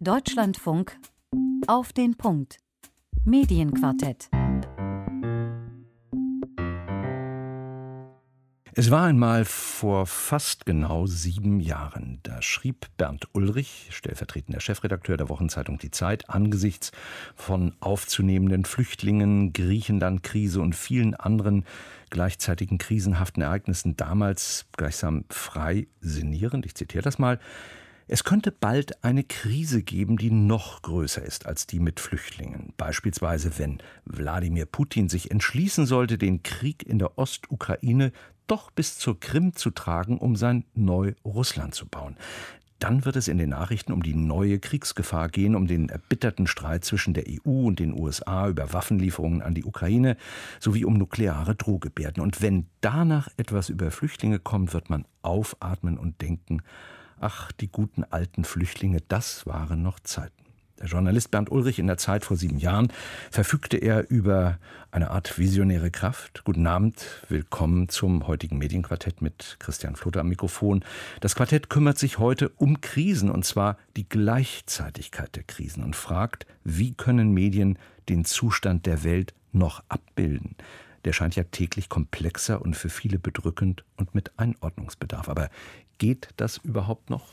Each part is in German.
Deutschlandfunk auf den Punkt. Medienquartett. Es war einmal vor fast genau sieben Jahren. Da schrieb Bernd Ulrich, stellvertretender Chefredakteur der Wochenzeitung Die Zeit, angesichts von aufzunehmenden Flüchtlingen, Griechenland-Krise und vielen anderen gleichzeitigen krisenhaften Ereignissen damals gleichsam frei sinnierend, ich zitiere das mal, es könnte bald eine Krise geben, die noch größer ist als die mit Flüchtlingen. Beispielsweise, wenn Wladimir Putin sich entschließen sollte, den Krieg in der Ostukraine doch bis zur Krim zu tragen, um sein Neu-Russland zu bauen. Dann wird es in den Nachrichten um die neue Kriegsgefahr gehen, um den erbitterten Streit zwischen der EU und den USA über Waffenlieferungen an die Ukraine sowie um nukleare Drohgebärden. Und wenn danach etwas über Flüchtlinge kommt, wird man aufatmen und denken, Ach, die guten alten Flüchtlinge, das waren noch Zeiten. Der Journalist Bernd Ulrich in der Zeit vor sieben Jahren verfügte er über eine Art visionäre Kraft. Guten Abend, willkommen zum heutigen Medienquartett mit Christian Flotter am Mikrofon. Das Quartett kümmert sich heute um Krisen und zwar die Gleichzeitigkeit der Krisen und fragt, wie können Medien den Zustand der Welt noch abbilden? Der scheint ja täglich komplexer und für viele bedrückend und mit Einordnungsbedarf. Aber Geht das überhaupt noch?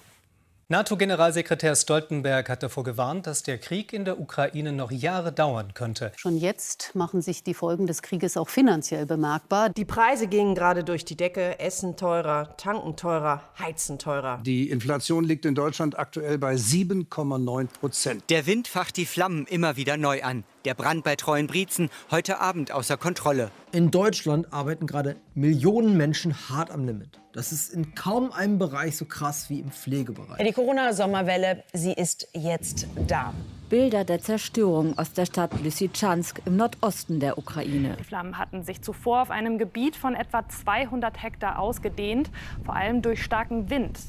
NATO-Generalsekretär Stoltenberg hat davor gewarnt, dass der Krieg in der Ukraine noch Jahre dauern könnte. Schon jetzt machen sich die Folgen des Krieges auch finanziell bemerkbar. Die Preise gingen gerade durch die Decke. Essen teurer, tanken teurer, heizen teurer. Die Inflation liegt in Deutschland aktuell bei 7,9 Prozent. Der Wind facht die Flammen immer wieder neu an. Der Brand bei Treuen Brietzen heute Abend außer Kontrolle. In Deutschland arbeiten gerade Millionen Menschen hart am Limit. Das ist in kaum einem Bereich so krass wie im Pflegebereich. Die Corona-Sommerwelle, sie ist jetzt da. Bilder der Zerstörung aus der Stadt Lysychansk im Nordosten der Ukraine. Die Flammen hatten sich zuvor auf einem Gebiet von etwa 200 Hektar ausgedehnt, vor allem durch starken Wind.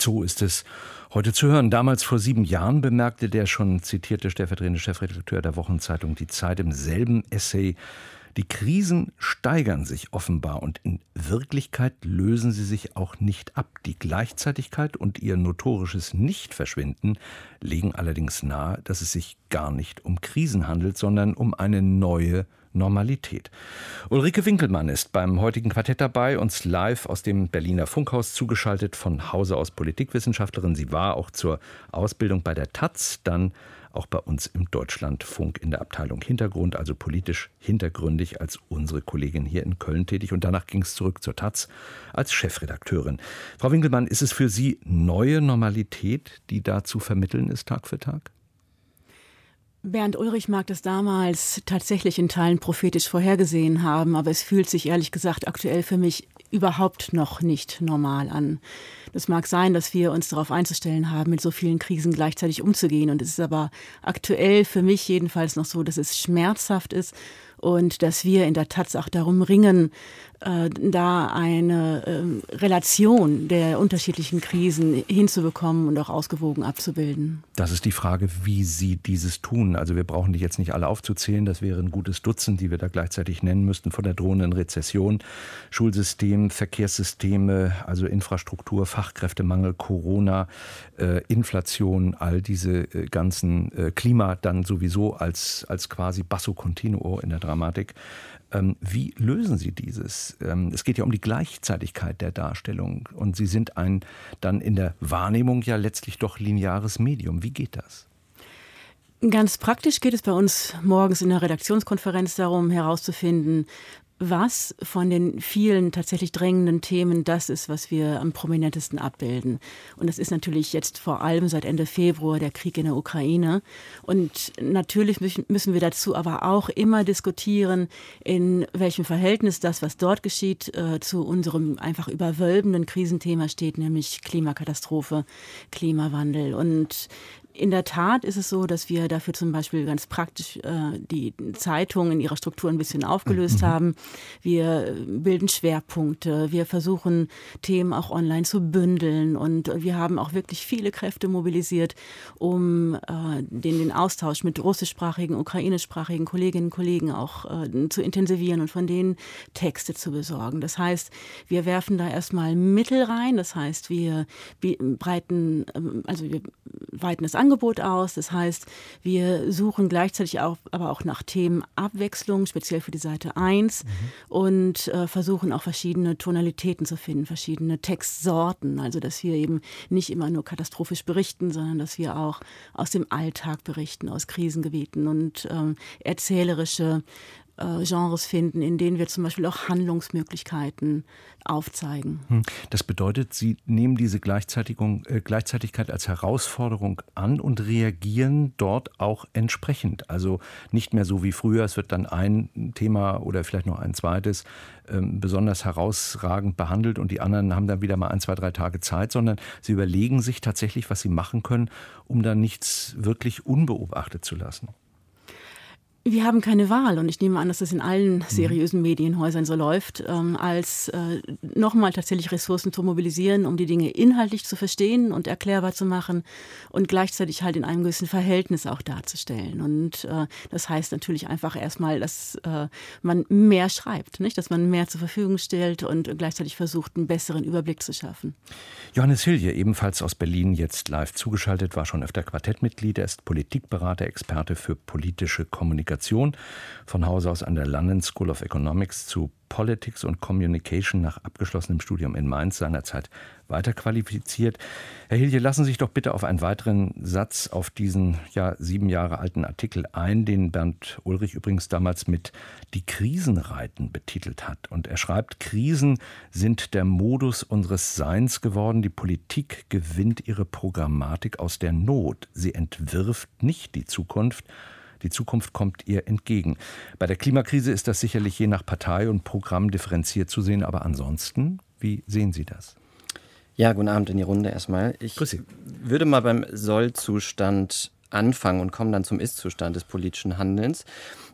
So ist es heute zu hören. Damals vor sieben Jahren bemerkte der schon zitierte stellvertretende Chefredakteur der Wochenzeitung Die Zeit im selben Essay, die Krisen steigern sich offenbar und in Wirklichkeit lösen sie sich auch nicht ab. Die Gleichzeitigkeit und ihr notorisches Nichtverschwinden legen allerdings nahe, dass es sich gar nicht um Krisen handelt, sondern um eine neue Normalität. Ulrike Winkelmann ist beim heutigen Quartett dabei, uns live aus dem Berliner Funkhaus zugeschaltet, von Hause aus Politikwissenschaftlerin. Sie war auch zur Ausbildung bei der Taz, dann auch bei uns im Deutschlandfunk in der Abteilung Hintergrund, also politisch hintergründig als unsere Kollegin hier in Köln tätig. Und danach ging es zurück zur Taz als Chefredakteurin. Frau Winkelmann, ist es für Sie neue Normalität, die da zu vermitteln ist, Tag für Tag? Bernd Ulrich mag das damals tatsächlich in Teilen prophetisch vorhergesehen haben, aber es fühlt sich ehrlich gesagt aktuell für mich überhaupt noch nicht normal an. Das mag sein, dass wir uns darauf einzustellen haben, mit so vielen Krisen gleichzeitig umzugehen. Und es ist aber aktuell für mich jedenfalls noch so, dass es schmerzhaft ist und dass wir in der Taz auch darum ringen, äh, da eine äh, Relation der unterschiedlichen Krisen hinzubekommen und auch ausgewogen abzubilden. Das ist die Frage, wie Sie dieses tun. Also wir brauchen die jetzt nicht alle aufzuzählen, das wäre ein gutes Dutzend, die wir da gleichzeitig nennen müssten, von der drohenden Rezession, Schulsystem, Verkehrssysteme, also Infrastruktur, Fachkräftemangel, Corona, äh, Inflation, all diese äh, ganzen äh, Klima dann sowieso als, als quasi Basso Continuo in der Dramatik. Ähm, wie lösen Sie dieses? Ähm, es geht ja um die Gleichzeitigkeit der Darstellung und Sie sind ein dann in der Wahrnehmung ja letztlich doch lineares Medium. Wie geht das? Ganz praktisch geht es bei uns morgens in der Redaktionskonferenz darum herauszufinden, was von den vielen tatsächlich drängenden Themen das ist, was wir am prominentesten abbilden. Und das ist natürlich jetzt vor allem seit Ende Februar der Krieg in der Ukraine. Und natürlich müssen wir dazu aber auch immer diskutieren, in welchem Verhältnis das, was dort geschieht, äh, zu unserem einfach überwölbenden Krisenthema steht, nämlich Klimakatastrophe, Klimawandel. Und in der Tat ist es so, dass wir dafür zum Beispiel ganz praktisch äh, die Zeitungen in ihrer Struktur ein bisschen aufgelöst mhm. haben. Wir bilden Schwerpunkte, wir versuchen Themen auch online zu bündeln und wir haben auch wirklich viele Kräfte mobilisiert, um äh, den, den Austausch mit russischsprachigen, ukrainischsprachigen Kolleginnen und Kollegen auch äh, zu intensivieren und von denen Texte zu besorgen. Das heißt, wir werfen da erstmal Mittel rein, das heißt, wir breiten, ähm, also wir weiten es an Angebot aus. Das heißt, wir suchen gleichzeitig auch, aber auch nach Themenabwechslung, speziell für die Seite 1 mhm. und äh, versuchen auch verschiedene Tonalitäten zu finden, verschiedene Textsorten. Also, dass wir eben nicht immer nur katastrophisch berichten, sondern dass wir auch aus dem Alltag berichten, aus Krisengebieten und ähm, erzählerische äh, Genres finden, in denen wir zum Beispiel auch Handlungsmöglichkeiten aufzeigen. Hm. Das bedeutet, Sie nehmen diese Gleichzeitigung, äh, Gleichzeitigkeit als Herausforderung an und reagieren dort auch entsprechend. Also nicht mehr so wie früher, es wird dann ein Thema oder vielleicht noch ein zweites ähm, besonders herausragend behandelt und die anderen haben dann wieder mal ein, zwei, drei Tage Zeit, sondern sie überlegen sich tatsächlich, was sie machen können, um da nichts wirklich unbeobachtet zu lassen. Wir haben keine Wahl und ich nehme an, dass das in allen seriösen Medienhäusern so läuft, ähm, als äh, nochmal tatsächlich Ressourcen zu mobilisieren, um die Dinge inhaltlich zu verstehen und erklärbar zu machen und gleichzeitig halt in einem gewissen Verhältnis auch darzustellen. Und äh, das heißt natürlich einfach erstmal, dass äh, man mehr schreibt, nicht? dass man mehr zur Verfügung stellt und gleichzeitig versucht, einen besseren Überblick zu schaffen. Johannes Hilje, ebenfalls aus Berlin, jetzt live zugeschaltet, war schon öfter Quartettmitglied. Er ist Politikberater, Experte für politische Kommunikation. Von Hause aus an der London School of Economics zu Politics und Communication nach abgeschlossenem Studium in Mainz seinerzeit weiterqualifiziert. Herr Hilje, lassen Sie sich doch bitte auf einen weiteren Satz auf diesen ja sieben Jahre alten Artikel ein, den Bernd Ulrich übrigens damals mit Die Krisenreiten betitelt hat. Und er schreibt, Krisen sind der Modus unseres Seins geworden. Die Politik gewinnt ihre Programmatik aus der Not. Sie entwirft nicht die Zukunft, die Zukunft kommt ihr entgegen. Bei der Klimakrise ist das sicherlich je nach Partei und Programm differenziert zu sehen, aber ansonsten, wie sehen Sie das? Ja, guten Abend in die Runde erstmal. Ich würde mal beim Sollzustand anfangen und komme dann zum Ist-Zustand des politischen Handelns.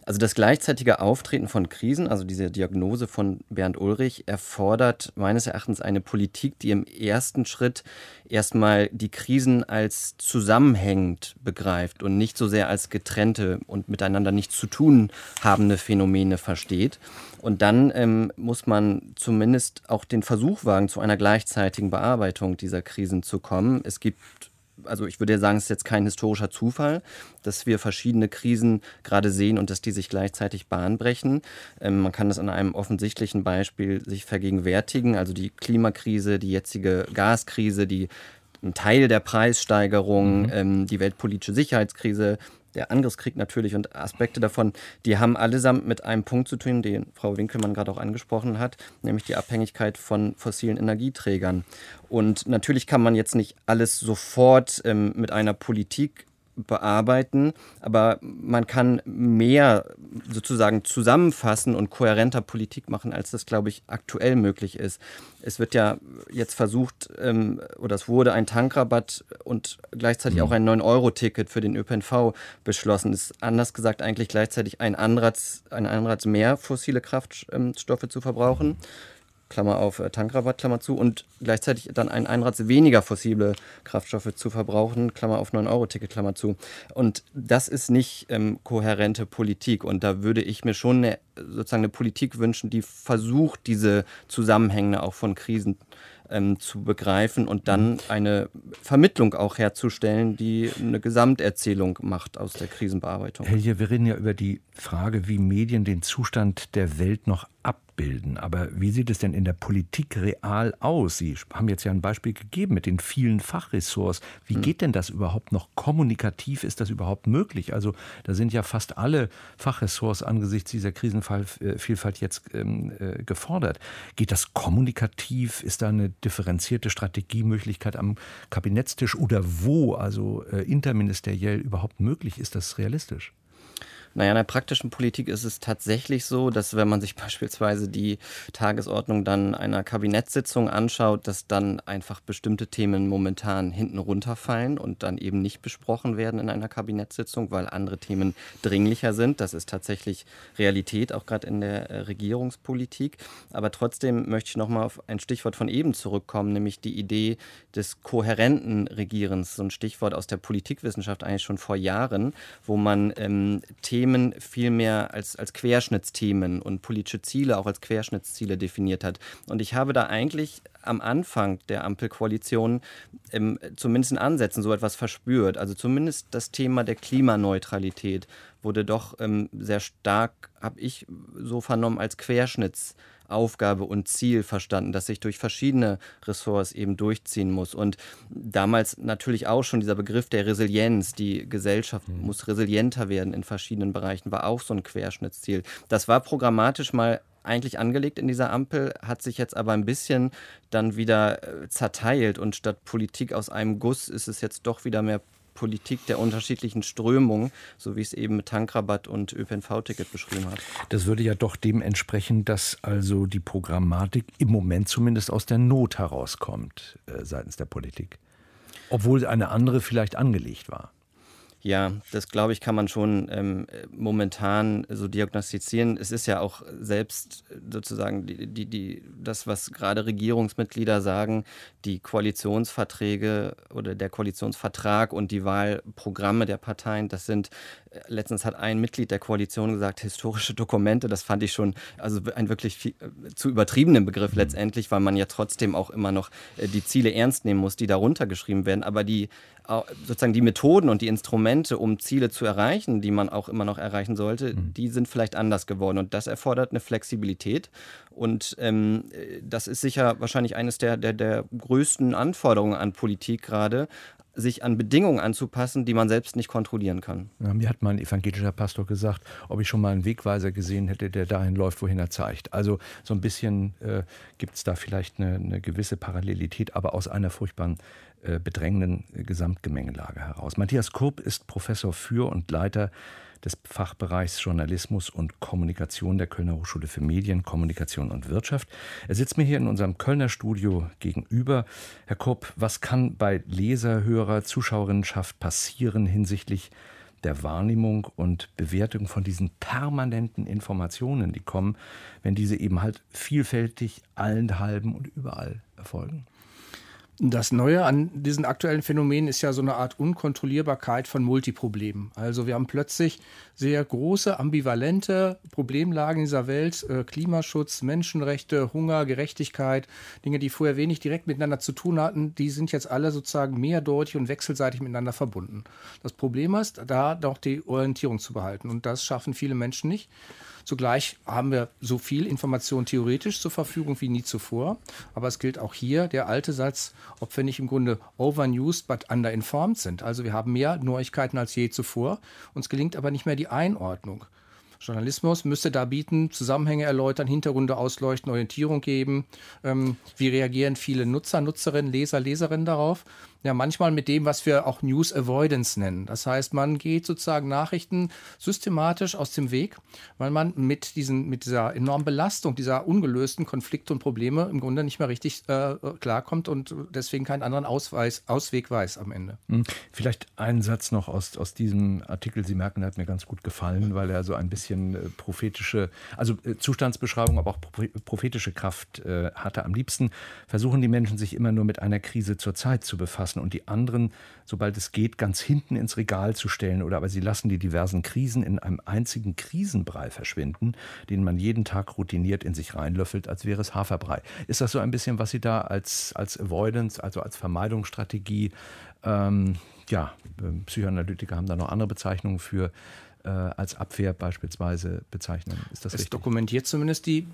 Also das gleichzeitige Auftreten von Krisen, also diese Diagnose von Bernd Ulrich, erfordert meines Erachtens eine Politik, die im ersten Schritt erstmal die Krisen als zusammenhängend begreift und nicht so sehr als getrennte und miteinander nichts zu tun habende Phänomene versteht. Und dann ähm, muss man zumindest auch den Versuch wagen, zu einer gleichzeitigen Bearbeitung dieser Krisen zu kommen. Es gibt also ich würde sagen, es ist jetzt kein historischer Zufall, dass wir verschiedene Krisen gerade sehen und dass die sich gleichzeitig Bahn brechen. Ähm, man kann das an einem offensichtlichen Beispiel sich vergegenwärtigen, also die Klimakrise, die jetzige Gaskrise, die ein Teil der Preissteigerung, mhm. ähm, die weltpolitische Sicherheitskrise, der Angriffskrieg natürlich und Aspekte davon, die haben allesamt mit einem Punkt zu tun, den Frau Winkelmann gerade auch angesprochen hat, nämlich die Abhängigkeit von fossilen Energieträgern. Und natürlich kann man jetzt nicht alles sofort ähm, mit einer Politik bearbeiten, aber man kann mehr sozusagen zusammenfassen und kohärenter Politik machen, als das, glaube ich, aktuell möglich ist. Es wird ja jetzt versucht, ähm, oder es wurde ein Tankrabatt und gleichzeitig mhm. auch ein 9-Euro-Ticket für den ÖPNV beschlossen. Das ist anders gesagt eigentlich gleichzeitig ein Anreiz, ein Anreiz mehr fossile Kraftstoffe zu verbrauchen. Mhm Klammer auf äh, Tankrabatt, Klammer zu, und gleichzeitig dann einen Einrad weniger fossile Kraftstoffe zu verbrauchen, Klammer auf 9-Euro-Ticket, Klammer zu. Und das ist nicht ähm, kohärente Politik. Und da würde ich mir schon eine, sozusagen eine Politik wünschen, die versucht, diese Zusammenhänge auch von Krisen ähm, zu begreifen und dann eine Vermittlung auch herzustellen, die eine Gesamterzählung macht aus der Krisenbearbeitung. Helge, wir reden ja über die Frage, wie Medien den Zustand der Welt noch abbilden. Aber wie sieht es denn in der Politik real aus? Sie haben jetzt ja ein Beispiel gegeben mit den vielen Fachressorts. Wie hm. geht denn das überhaupt noch kommunikativ? Ist das überhaupt möglich? Also da sind ja fast alle Fachressorts angesichts dieser Krisenvielfalt jetzt ähm, äh, gefordert. Geht das kommunikativ? Ist da eine differenzierte Strategiemöglichkeit am Kabinettstisch oder wo, also äh, interministeriell überhaupt möglich? Ist das realistisch? Naja, in der praktischen Politik ist es tatsächlich so, dass wenn man sich beispielsweise die Tagesordnung dann einer Kabinettssitzung anschaut, dass dann einfach bestimmte Themen momentan hinten runterfallen und dann eben nicht besprochen werden in einer Kabinettssitzung, weil andere Themen dringlicher sind. Das ist tatsächlich Realität, auch gerade in der äh, Regierungspolitik. Aber trotzdem möchte ich nochmal auf ein Stichwort von eben zurückkommen, nämlich die Idee des kohärenten Regierens, so ein Stichwort aus der Politikwissenschaft eigentlich schon vor Jahren, wo man ähm, Themen Themen vielmehr als, als Querschnittsthemen und politische Ziele auch als Querschnittsziele definiert hat. Und ich habe da eigentlich am Anfang der Ampelkoalition ähm, zumindest in Ansätzen so etwas verspürt. Also zumindest das Thema der Klimaneutralität wurde doch ähm, sehr stark, habe ich so vernommen, als Querschnitts Aufgabe und Ziel verstanden, das sich durch verschiedene Ressorts eben durchziehen muss. Und damals natürlich auch schon dieser Begriff der Resilienz, die Gesellschaft mhm. muss resilienter werden in verschiedenen Bereichen, war auch so ein Querschnittsziel. Das war programmatisch mal eigentlich angelegt in dieser Ampel, hat sich jetzt aber ein bisschen dann wieder äh, zerteilt und statt Politik aus einem Guss ist es jetzt doch wieder mehr Politik der unterschiedlichen Strömungen, so wie es eben mit Tankrabatt und ÖPNV-Ticket beschrieben hat. Das würde ja doch dem entsprechen, dass also die Programmatik im Moment zumindest aus der Not herauskommt äh, seitens der Politik. Obwohl eine andere vielleicht angelegt war. Ja, das glaube ich, kann man schon ähm, momentan so diagnostizieren. Es ist ja auch selbst sozusagen die, die, die, das, was gerade Regierungsmitglieder sagen, die Koalitionsverträge oder der Koalitionsvertrag und die Wahlprogramme der Parteien, das sind, äh, letztens hat ein Mitglied der Koalition gesagt, historische Dokumente. Das fand ich schon, also ein wirklich viel, äh, zu übertriebenen Begriff mhm. letztendlich, weil man ja trotzdem auch immer noch äh, die Ziele ernst nehmen muss, die darunter geschrieben werden. Aber die sozusagen die Methoden und die Instrumente, um Ziele zu erreichen, die man auch immer noch erreichen sollte, mhm. die sind vielleicht anders geworden. Und das erfordert eine Flexibilität. Und ähm, das ist sicher wahrscheinlich eines der, der, der größten Anforderungen an Politik gerade, sich an Bedingungen anzupassen, die man selbst nicht kontrollieren kann. Ja, mir hat mal ein evangelischer Pastor gesagt, ob ich schon mal einen Wegweiser gesehen hätte, der dahin läuft, wohin er zeigt. Also so ein bisschen äh, gibt es da vielleicht eine, eine, gewisse Parallelität, aber aus einer furchtbaren äh, bedrängenden Gesamtgemengelage heraus. Matthias Kurb ist Professor für und Leiter des Fachbereichs Journalismus und Kommunikation der Kölner Hochschule für Medien, Kommunikation und Wirtschaft. Er sitzt mir hier in unserem Kölner Studio gegenüber. Herr Kurb, was kann bei Leser, Hörer, Zuschauerinnenschaft passieren hinsichtlich der Wahrnehmung und Bewertung von diesen permanenten Informationen, die kommen, wenn diese eben halt vielfältig, allenthalben und überall erfolgen? Das Neue an diesen aktuellen Phänomenen ist ja so eine Art Unkontrollierbarkeit von Multiproblemen. Also wir haben plötzlich sehr große, ambivalente Problemlagen in dieser Welt. Äh, Klimaschutz, Menschenrechte, Hunger, Gerechtigkeit, Dinge, die vorher wenig direkt miteinander zu tun hatten, die sind jetzt alle sozusagen mehrdeutig und wechselseitig miteinander verbunden. Das Problem ist, da doch die Orientierung zu behalten. Und das schaffen viele Menschen nicht. Zugleich haben wir so viel Information theoretisch zur Verfügung wie nie zuvor. Aber es gilt auch hier der alte Satz, ob wir nicht im Grunde overused but underinformed sind. Also wir haben mehr Neuigkeiten als je zuvor. Uns gelingt aber nicht mehr die Einordnung. Journalismus müsste da bieten, Zusammenhänge erläutern, Hintergründe ausleuchten, Orientierung geben. Ähm, wie reagieren viele Nutzer, Nutzerinnen, Leser, Leserinnen darauf? Ja manchmal mit dem, was wir auch News Avoidance nennen. Das heißt, man geht sozusagen Nachrichten systematisch aus dem Weg, weil man mit diesen, mit dieser enormen Belastung, dieser ungelösten Konflikte und Probleme im Grunde nicht mehr richtig äh, klarkommt und deswegen keinen anderen Ausweis, Ausweg weiß am Ende. Hm. Vielleicht einen Satz noch aus, aus diesem Artikel. Sie merken, er hat mir ganz gut gefallen, weil er so ein bisschen äh, prophetische, also äh, Zustandsbeschreibung, aber auch prophetische Kraft äh, hatte. Am liebsten versuchen die Menschen sich immer nur mit einer Krise zur Zeit zu befassen lassen und die anderen, sobald es geht, ganz hinten ins Regal zu stellen. Oder aber sie lassen die diversen Krisen in einem einzigen Krisenbrei verschwinden, den man jeden Tag routiniert in sich reinlöffelt, als wäre es Haferbrei. Ist das so ein bisschen, was Sie da als, als Avoidance, also als Vermeidungsstrategie, ähm, ja, ähm, Psychoanalytiker haben da noch andere Bezeichnungen für, äh, als Abwehr beispielsweise bezeichnen. Ist das es richtig? dokumentiert zumindest die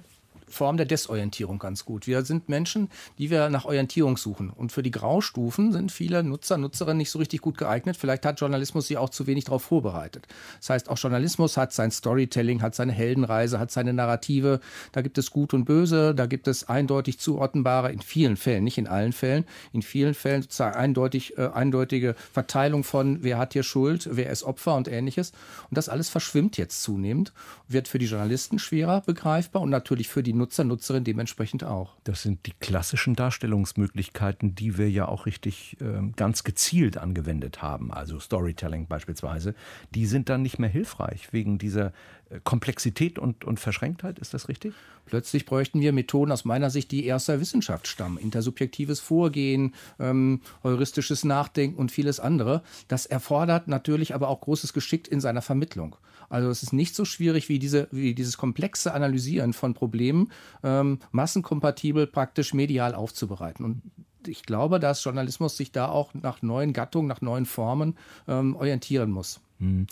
Form der Desorientierung ganz gut. Wir sind Menschen, die wir nach Orientierung suchen. Und für die Graustufen sind viele Nutzer, Nutzerinnen nicht so richtig gut geeignet. Vielleicht hat Journalismus sie auch zu wenig darauf vorbereitet. Das heißt, auch Journalismus hat sein Storytelling, hat seine Heldenreise, hat seine Narrative. Da gibt es Gut und Böse, da gibt es eindeutig zuordnenbare, in vielen Fällen, nicht in allen Fällen, in vielen Fällen eindeutig, äh, eindeutige Verteilung von, wer hat hier Schuld, wer ist Opfer und ähnliches. Und das alles verschwimmt jetzt zunehmend, wird für die Journalisten schwerer begreifbar und natürlich für die Nutzer, Nutzerinnen dementsprechend auch. Das sind die klassischen Darstellungsmöglichkeiten, die wir ja auch richtig äh, ganz gezielt angewendet haben, also Storytelling beispielsweise. Die sind dann nicht mehr hilfreich wegen dieser äh, Komplexität und, und Verschränktheit, ist das richtig? Plötzlich bräuchten wir Methoden aus meiner Sicht, die erst der Wissenschaft stammen. Intersubjektives Vorgehen, ähm, heuristisches Nachdenken und vieles andere. Das erfordert natürlich aber auch großes Geschick in seiner Vermittlung. Also es ist nicht so schwierig wie, diese, wie dieses komplexe Analysieren von Problemen ähm, massenkompatibel praktisch medial aufzubereiten. Und ich glaube, dass Journalismus sich da auch nach neuen Gattungen, nach neuen Formen ähm, orientieren muss. Hm.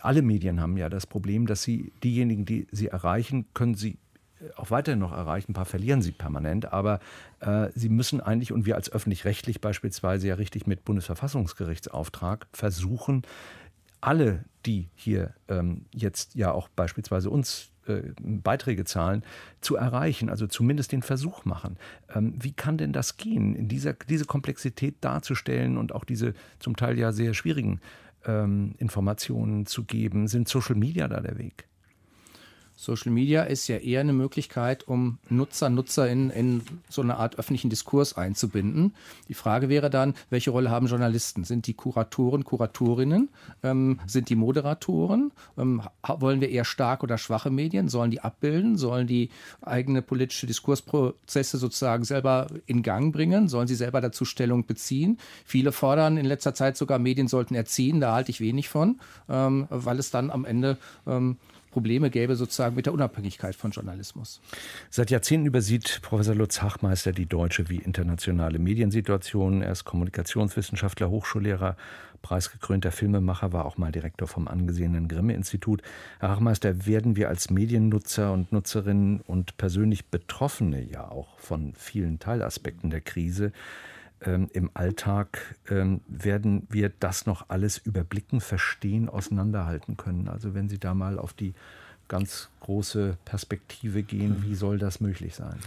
Alle Medien haben ja das Problem, dass sie diejenigen, die sie erreichen, können sie auch weiterhin noch erreichen. Ein paar verlieren sie permanent, aber äh, sie müssen eigentlich, und wir als öffentlich-rechtlich beispielsweise ja richtig mit Bundesverfassungsgerichtsauftrag versuchen, alle, die hier ähm, jetzt ja auch beispielsweise uns äh, Beiträge zahlen, zu erreichen, also zumindest den Versuch machen. Ähm, wie kann denn das gehen, in dieser, diese Komplexität darzustellen und auch diese zum Teil ja sehr schwierigen ähm, Informationen zu geben? Sind Social Media da der Weg? Social Media ist ja eher eine Möglichkeit, um Nutzer, Nutzerinnen in so eine Art öffentlichen Diskurs einzubinden. Die Frage wäre dann, welche Rolle haben Journalisten? Sind die Kuratoren, Kuratorinnen? Ähm, sind die Moderatoren? Ähm, wollen wir eher starke oder schwache Medien? Sollen die abbilden? Sollen die eigene politische Diskursprozesse sozusagen selber in Gang bringen? Sollen sie selber dazu Stellung beziehen? Viele fordern in letzter Zeit sogar, Medien sollten erziehen. Da halte ich wenig von, ähm, weil es dann am Ende ähm, Probleme gäbe sozusagen mit der Unabhängigkeit von Journalismus. Seit Jahrzehnten übersieht Professor Lutz Hachmeister die deutsche wie internationale Mediensituation. Er ist Kommunikationswissenschaftler, Hochschullehrer, preisgekrönter Filmemacher, war auch mal Direktor vom angesehenen Grimme-Institut. Herr Hachmeister, werden wir als Mediennutzer und Nutzerinnen und persönlich Betroffene ja auch von vielen Teilaspekten der Krise ähm, im Alltag ähm, werden wir das noch alles überblicken, verstehen, auseinanderhalten können. Also wenn Sie da mal auf die ganz große Perspektive gehen, wie soll das möglich sein?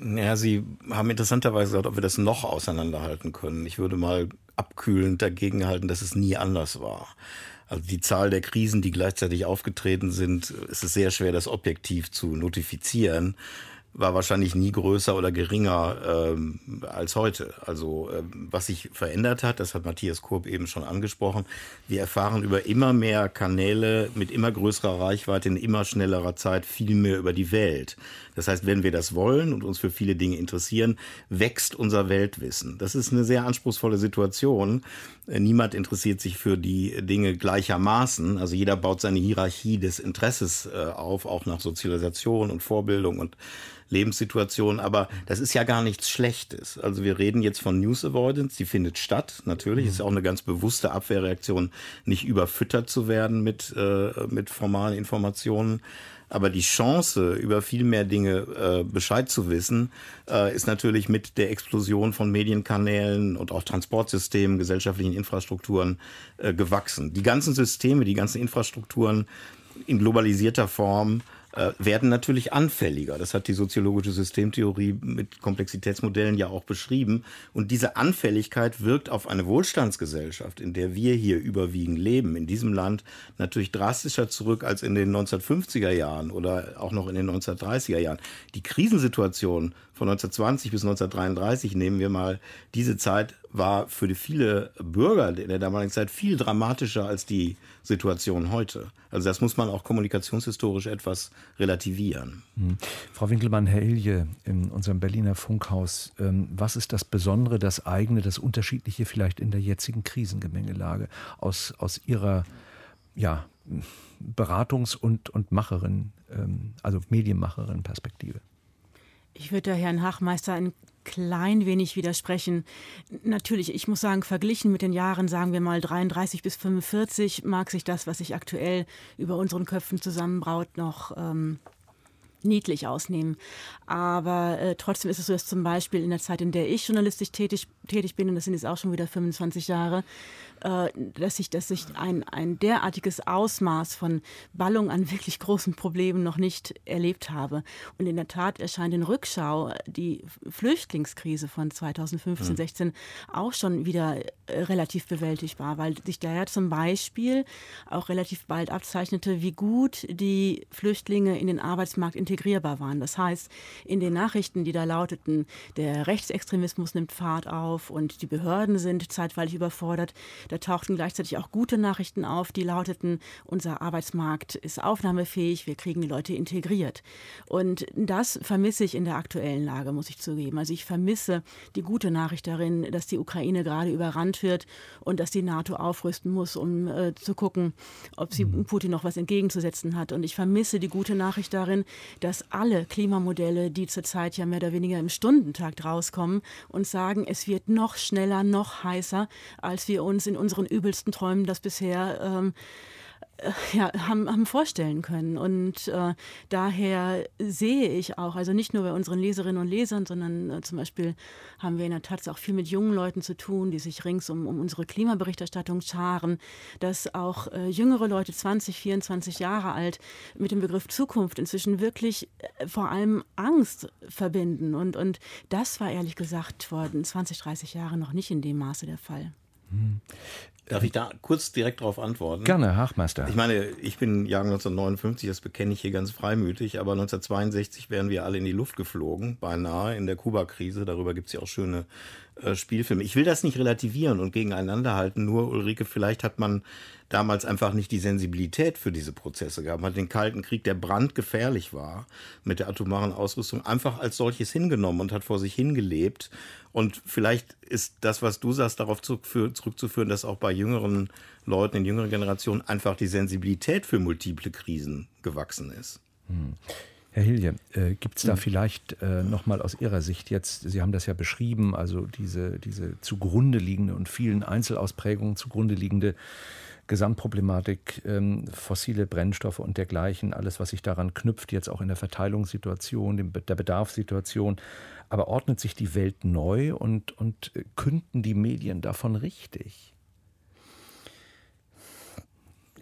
Ja, Sie haben interessanterweise gesagt, ob wir das noch auseinanderhalten können. Ich würde mal abkühlend dagegen halten, dass es nie anders war. Also die Zahl der Krisen, die gleichzeitig aufgetreten sind, ist es sehr schwer, das objektiv zu notifizieren war wahrscheinlich nie größer oder geringer ähm, als heute. Also ähm, was sich verändert hat, das hat Matthias Kurb eben schon angesprochen, wir erfahren über immer mehr Kanäle mit immer größerer Reichweite in immer schnellerer Zeit viel mehr über die Welt. Das heißt, wenn wir das wollen und uns für viele Dinge interessieren, wächst unser Weltwissen. Das ist eine sehr anspruchsvolle Situation. Äh, niemand interessiert sich für die Dinge gleichermaßen. Also jeder baut seine Hierarchie des Interesses äh, auf, auch nach Sozialisation und Vorbildung und Lebenssituation. Aber das ist ja gar nichts Schlechtes. Also wir reden jetzt von News Avoidance, die findet statt. Natürlich mhm. ist ja auch eine ganz bewusste Abwehrreaktion, nicht überfüttert zu werden mit, äh, mit formalen Informationen. Aber die Chance, über viel mehr Dinge äh, Bescheid zu wissen, äh, ist natürlich mit der Explosion von Medienkanälen und auch Transportsystemen, gesellschaftlichen Infrastrukturen äh, gewachsen. Die ganzen Systeme, die ganzen Infrastrukturen in globalisierter Form äh, werden natürlich anfälliger. Das hat die soziologische Systemtheorie mit Komplexitätsmodellen ja auch beschrieben. Und diese Anfälligkeit wirkt auf eine Wohlstandsgesellschaft, in der wir hier überwiegend leben, in diesem Land natürlich drastischer zurück als in den 1950er Jahren oder auch noch in den 1930er Jahren. Die Krisensituation von 1920 bis 1933 nehmen wir mal, diese Zeit war für viele Bürger in der damaligen Zeit viel dramatischer als die Situation heute. Also das muss man auch kommunikationshistorisch etwas relativieren. Hm. Frau Winkelmann, Herr Ilje, in unserem Berliner Funkhaus, ähm, was ist das Besondere, das eigene, das Unterschiedliche vielleicht in der jetzigen Krisengemengelage aus, aus Ihrer ja, Beratungs- und, und Macherin, ähm, also Medienmacherin-Perspektive? Ich würde Herrn Hachmeister ein klein wenig widersprechen. Natürlich, ich muss sagen, verglichen mit den Jahren, sagen wir mal 33 bis 45, mag sich das, was sich aktuell über unseren Köpfen zusammenbraut, noch ähm, niedlich ausnehmen. Aber äh, trotzdem ist es so, dass zum Beispiel in der Zeit, in der ich journalistisch tätig, tätig bin, und das sind jetzt auch schon wieder 25 Jahre, äh, dass sich dass sich ein, ein derartiges Ausmaß von Ballung an wirklich großen Problemen noch nicht erlebt habe. Und in der Tat erscheint in Rückschau die Flüchtlingskrise von 2015, mhm. 16 auch schon wieder äh, relativ bewältigbar, weil sich da ja zum Beispiel auch relativ bald abzeichnete, wie gut die Flüchtlinge in den Arbeitsmarkt integrierbar waren. Das heißt, in den Nachrichten, die da lauteten, der Rechtsextremismus nimmt Fahrt auf und die Behörden sind zeitweilig überfordert, Da tauchten gleichzeitig auch gute Nachrichten auf, die lauteten, unser Arbeitsmarkt ist aufnahmefähig, wir kriegen die Leute integriert. Und das vermisse ich in der aktuellen Lage, muss ich zugeben. Also ich vermisse die gute Nachricht darin, dass die Ukraine gerade überrannt wird und dass die NATO aufrüsten muss, um äh, zu gucken, ob sie mhm. Putin noch was entgegenzusetzen hat. Und ich vermisse die gute Nachricht darin, dass alle Klimamodelle, die zurzeit ja mehr oder weniger im Stundentakt rauskommen und sagen, es wird noch schneller, noch heißer, als wir uns in unseren übelsten Träumen das bisher ähm, äh, ja, haben, haben vorstellen können. Und äh, daher sehe ich auch, also nicht nur bei unseren Leserinnen und Lesern, sondern äh, zum Beispiel haben wir in der Tat auch viel mit jungen Leuten zu tun, die sich rings um, um unsere Klimaberichterstattung scharen, dass auch äh, jüngere Leute, 20, 24 Jahre alt, mit dem Begriff Zukunft inzwischen wirklich äh, vor allem Angst verbinden. Und, und das war ehrlich gesagt vor 20, 30 Jahren noch nicht in dem Maße der Fall. Hm. Darf ich da kurz direkt darauf antworten? Gerne, Hachmeister. Ich meine, ich bin Jahrgang 1959, das bekenne ich hier ganz freimütig, aber 1962 wären wir alle in die Luft geflogen, beinahe in der Kuba-Krise. Darüber gibt es ja auch schöne Spielfilme. Ich will das nicht relativieren und gegeneinander halten, nur Ulrike, vielleicht hat man damals einfach nicht die Sensibilität für diese Prozesse gehabt. Man hat den Kalten Krieg, der brandgefährlich war, mit der atomaren Ausrüstung einfach als solches hingenommen und hat vor sich hingelebt. Und vielleicht ist das, was du sagst, darauf zurückzuführen, dass auch bei jüngeren Leuten in jüngeren Generationen einfach die Sensibilität für multiple Krisen gewachsen ist. Hm. Herr Hilje, äh, gibt es da hm. vielleicht äh, nochmal aus Ihrer Sicht jetzt, Sie haben das ja beschrieben, also diese, diese zugrunde liegende und vielen Einzelausprägungen zugrunde liegende Gesamtproblematik, ähm, fossile Brennstoffe und dergleichen, alles, was sich daran knüpft, jetzt auch in der Verteilungssituation, dem, der Bedarfssituation. Aber ordnet sich die Welt neu und, und äh, künden die Medien davon richtig?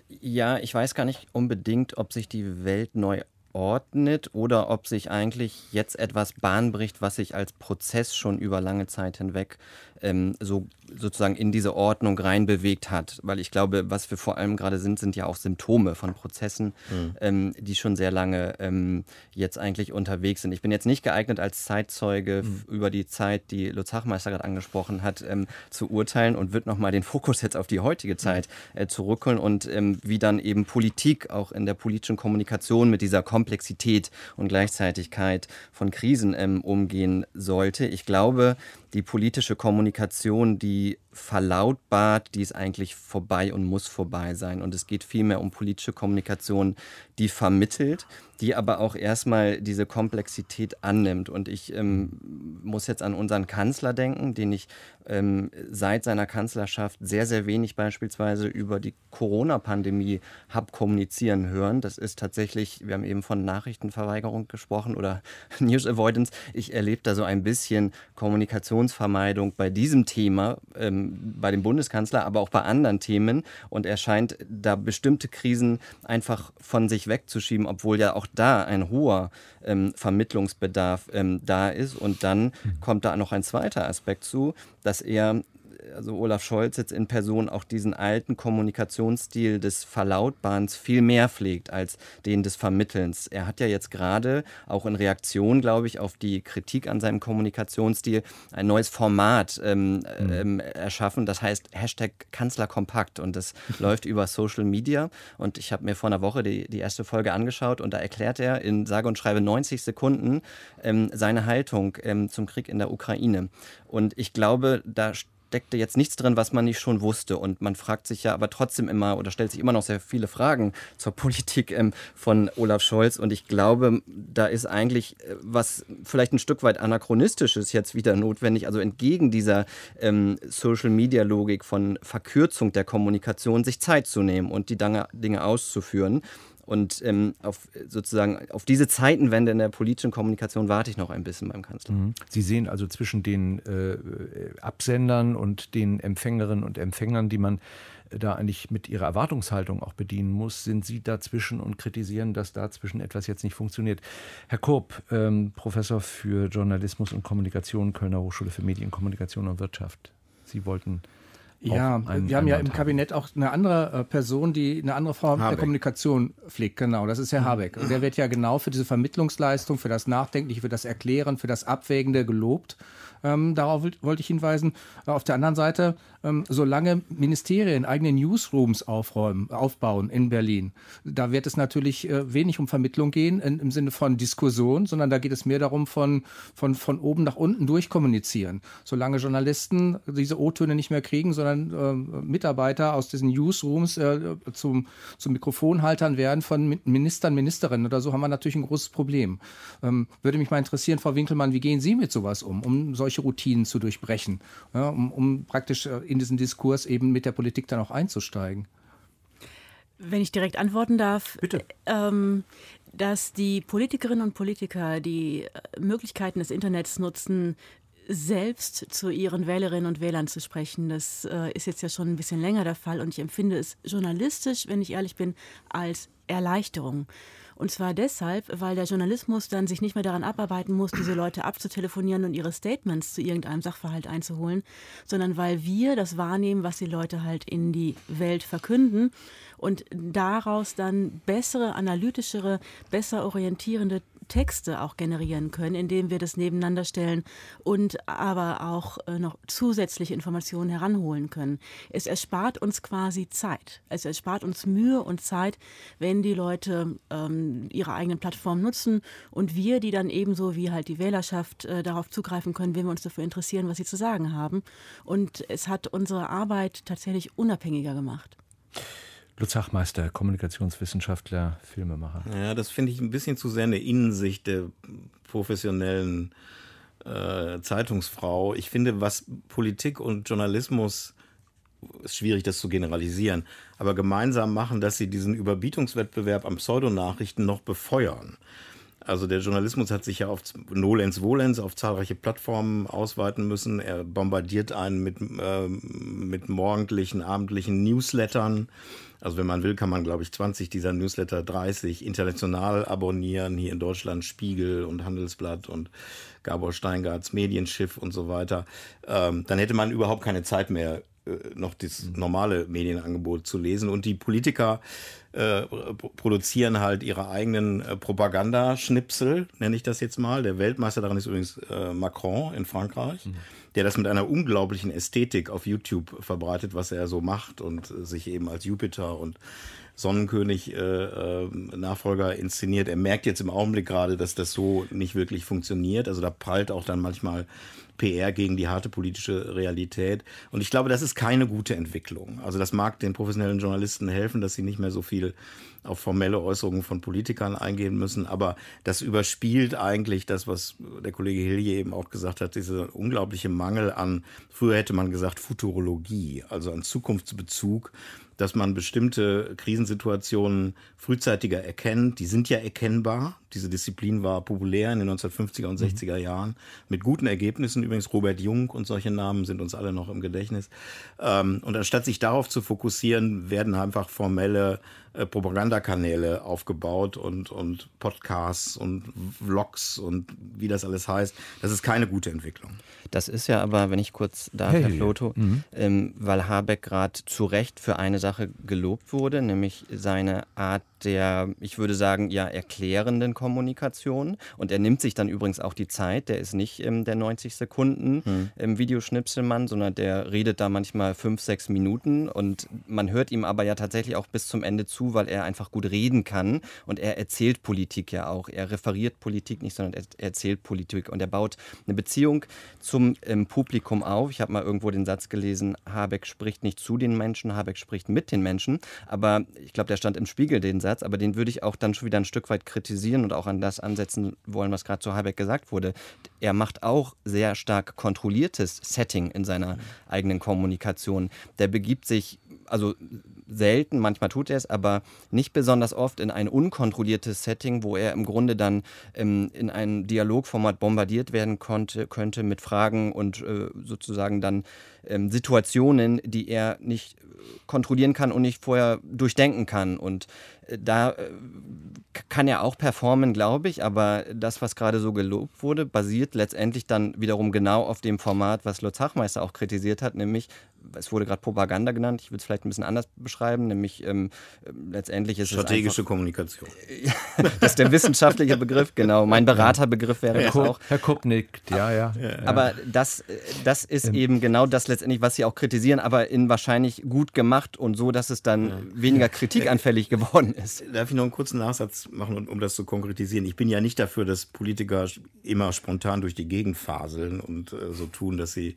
Ja, ich weiß gar nicht unbedingt, ob sich die Welt neu ordnet oder ob sich eigentlich jetzt etwas Bahn bricht, was sich als Prozess schon über lange Zeit hinweg ähm, so sozusagen in diese Ordnung reinbewegt hat. Weil ich glaube, was wir vor allem gerade sind, sind ja auch Symptome von Prozessen, mhm. ähm, die schon sehr lange ähm, jetzt eigentlich unterwegs sind. Ich bin jetzt nicht geeignet, als Zeitzeuge mhm. über die Zeit, die Lutz Hachmeister gerade angesprochen hat, ähm, zu urteilen und würde nochmal den Fokus jetzt auf die heutige Zeit äh, zurückholen und ähm, wie dann eben Politik auch in der politischen Kommunikation mit dieser Komplexität und Gleichzeitigkeit von Krisen ähm, umgehen sollte. Ich glaube, die politische Kommunikation, die verlautbart, die ist eigentlich vorbei und muss vorbei sein. Und es geht vielmehr um politische Kommunikation, die vermittelt, die aber auch erstmal diese Komplexität annimmt. Und ich ähm, muss jetzt an unseren Kanzler denken, den ich ähm, seit seiner Kanzlerschaft sehr, sehr wenig beispielsweise über die Corona-Pandemie habe kommunizieren hören. Das ist tatsächlich, wir haben eben von Nachrichtenverweigerung gesprochen oder News Avoidance. Ich erlebe da so ein bisschen Kommunikationsvermeidung bei diesem Thema. Ähm, bei dem Bundeskanzler, aber auch bei anderen Themen. Und er scheint da bestimmte Krisen einfach von sich wegzuschieben, obwohl ja auch da ein hoher ähm, Vermittlungsbedarf ähm, da ist. Und dann mhm. kommt da noch ein zweiter Aspekt zu, dass er also Olaf Scholz jetzt in Person auch diesen alten Kommunikationsstil des Verlautbarens viel mehr pflegt als den des Vermittelns. Er hat ja jetzt gerade auch in Reaktion, glaube ich, auf die Kritik an seinem Kommunikationsstil ein neues Format ähm, mhm. erschaffen. Das heißt Hashtag Kanzlerkompakt und das läuft über Social Media. Und ich habe mir vor einer Woche die, die erste Folge angeschaut und da erklärt er in sage und schreibe 90 Sekunden ähm, seine Haltung ähm, zum Krieg in der Ukraine. Und ich glaube, da steckte jetzt nichts drin, was man nicht schon wusste. Und man fragt sich ja aber trotzdem immer oder stellt sich immer noch sehr viele Fragen zur Politik ähm, von Olaf Scholz. Und ich glaube, da ist eigentlich äh, was vielleicht ein Stück weit anachronistisches jetzt wieder notwendig. Also entgegen dieser ähm, Social-Media-Logik von Verkürzung der Kommunikation, sich Zeit zu nehmen und die Dinge auszuführen. Und ähm, auf sozusagen auf diese Zeitenwende in der politischen Kommunikation warte ich noch ein bisschen beim Kanzler. Mhm. Sie sehen also zwischen den äh, Absendern und den Empfängerinnen und Empfängern, die man da eigentlich mit ihrer Erwartungshaltung auch bedienen muss, sind Sie dazwischen und kritisieren, dass dazwischen etwas jetzt nicht funktioniert. Herr Kurb, ähm, Professor für Journalismus und Kommunikation, Kölner Hochschule für Medien, Kommunikation und Wirtschaft. Sie wollten Ja, ein, wir haben ja im Kabinett auch eine andere äh, Person, die eine andere Form Habeck. der Kommunikation pflegt. Genau, das ist Herr mhm. Habeck. Und der wird ja genau für diese Vermittlungsleistung, für das Nachdenkliche, für das Erklären, für das Abwägende gelobt. Ähm, darauf wollte ich hinweisen. Auf der anderen Seite, ähm, solange Ministerien eigene Newsrooms aufräumen, aufbauen in Berlin, da wird es natürlich äh, wenig um Vermittlung gehen in, im Sinne von Diskussion, sondern da geht es mehr darum, von, von, von oben nach unten durchkommunizieren. Solange Journalisten diese O-Töne nicht mehr kriegen, sondern äh, Mitarbeiter aus diesen Newsrooms äh, zum, zum Mikrofonhaltern werden von Ministern, Ministerinnen oder so, haben wir natürlich ein großes Problem. Ähm, würde mich mal interessieren, Frau Winkelmann, wie gehen Sie mit sowas um, um solche Routinen zu durchbrechen, ja, um, um praktisch äh, in diesen Diskurs eben mit der Politik dann auch einzusteigen? Wenn ich direkt antworten darf. Bitte. Ähm, dass die Politikerinnen und Politiker die äh, Möglichkeiten des Internets nutzen, selbst zu ihren Wählerinnen und Wählern zu sprechen. Das äh, ist jetzt ja schon ein bisschen länger der Fall und ich empfinde es journalistisch, wenn ich ehrlich bin, als Erleichterung. Und zwar deshalb, weil der Journalismus dann sich nicht mehr daran abarbeiten muss, diese Leute abzutelefonieren und ihre Statements zu irgendeinem Sachverhalt einzuholen, sondern weil wir das wahrnehmen, was die Leute halt in die Welt verkünden und daraus dann bessere, analytischere, besser orientierende Texte auch generieren können, indem wir das nebeneinander stellen und aber auch äh, noch zusätzliche Informationen heranholen können. Es erspart uns quasi Zeit. Es erspart uns Mühe und Zeit, wenn die Leute ähm, ihre eigenen Plattformen nutzen und wir, die dann ebenso wie halt die Wählerschaft äh, darauf zugreifen können, wenn wir uns dafür interessieren, was sie zu sagen haben. Und es hat unsere Arbeit tatsächlich unabhängiger gemacht. Lutz Hachmeister, Kommunikationswissenschaftler, Filmemacher. Ja, das finde ich ein bisschen zu sehr eine Innensicht der professionellen äh, Zeitungsfrau. Ich finde, was Politik und Journalismus ist schwierig, das zu generalisieren, aber gemeinsam machen, dass sie diesen Überbietungswettbewerb am Pseudonachrichten noch befeuern. Also der Journalismus hat sich ja auf Nolens Volens auf zahlreiche Plattformen ausweiten müssen. Er bombardiert einen mit, äh, mit morgendlichen, abendlichen Newslettern. Also wenn man will, kann man, glaube ich, 20 dieser Newsletter 30 international abonnieren. Hier in Deutschland Spiegel und Handelsblatt und Gabor Steingarts Medienschiff und so weiter. Ähm, dann hätte man überhaupt keine Zeit mehr, noch das normale Medienangebot zu lesen. Und die Politiker äh, produzieren halt ihre eigenen äh, Propagandaschnipsel, nenne ich das jetzt mal. Der Weltmeister daran ist übrigens äh, Macron in Frankreich, mhm. der das mit einer unglaublichen Ästhetik auf YouTube verbreitet, was er so macht und äh, sich eben als Jupiter und Sonnenkönig äh, äh, Nachfolger inszeniert. Er merkt jetzt im Augenblick gerade, dass das so nicht wirklich funktioniert. Also da prallt auch dann manchmal PR gegen die harte politische Realität. Und ich glaube, das ist keine gute Entwicklung. Also das mag den professionellen Journalisten helfen, dass sie nicht mehr so viel auf formelle Äußerungen von Politikern eingehen müssen. Aber das überspielt eigentlich das, was der Kollege Hilje eben auch gesagt hat, dieser unglaubliche Mangel an, früher hätte man gesagt, Futurologie, also an Zukunftsbezug dass man bestimmte Krisensituationen frühzeitiger erkennt. Die sind ja erkennbar. Diese Disziplin war populär in den 1950er und 60er mhm. Jahren mit guten Ergebnissen. Übrigens Robert Jung und solche Namen sind uns alle noch im Gedächtnis. Ähm, und anstatt sich darauf zu fokussieren, werden einfach formelle äh, Propagandakanäle aufgebaut und, und Podcasts und Vlogs und wie das alles heißt. Das ist keine gute Entwicklung. Das ist ja aber, wenn ich kurz da, hey. Herr Floto, mhm. ähm, weil Habeck gerade zu Recht für eine Sache gelobt wurde, nämlich seine Art der, ich würde sagen, ja, erklärenden Kommunikation. Und er nimmt sich dann übrigens auch die Zeit. Der ist nicht ähm, der 90 Sekunden hm. im Videoschnipselmann, sondern der redet da manchmal fünf, sechs Minuten. Und man hört ihm aber ja tatsächlich auch bis zum Ende zu, weil er einfach gut reden kann. Und er erzählt Politik ja auch. Er referiert Politik nicht, sondern er erzählt Politik. Und er baut eine Beziehung zum ähm, Publikum auf. Ich habe mal irgendwo den Satz gelesen, Habeck spricht nicht zu den Menschen, Habeck spricht mit den Menschen. Aber ich glaube, der stand im Spiegel den Satz, aber den würde ich auch dann schon wieder ein Stück weit kritisieren und auch an das ansetzen wollen, was gerade zu Habeck gesagt wurde. Er macht auch sehr stark kontrolliertes Setting in seiner eigenen Kommunikation. Der begibt sich also selten, manchmal tut er es, aber nicht besonders oft in ein unkontrolliertes Setting, wo er im Grunde dann ähm, in ein Dialogformat bombardiert werden konnte, könnte mit Fragen und äh, sozusagen dann ähm, Situationen, die er nicht kontrollieren kann und nicht vorher durchdenken kann. Und äh, da äh, kann er auch performen, glaube ich, aber das, was gerade so gelobt wurde, basiert letztendlich dann wiederum genau auf dem Format, was Lutz Hachmeister auch kritisiert hat, nämlich es wurde gerade Propaganda genannt, ich würde es vielleicht ein bisschen anders beschreiben, nämlich ähm, letztendlich ist Strategische es. Strategische Kommunikation. das ist der wissenschaftliche Begriff, genau. Mein Beraterbegriff wäre Herr das auch. Herr Kupp nickt, ja, ja. Aber das, das ist eben genau das letztendlich, was Sie auch kritisieren, aber in wahrscheinlich gut gemacht und so, dass es dann weniger kritikanfällig geworden ist. Darf ich noch einen kurzen Nachsatz machen, um das zu konkretisieren? Ich bin ja nicht dafür, dass Politiker immer spontan durch die Gegend faseln und äh, so tun, dass sie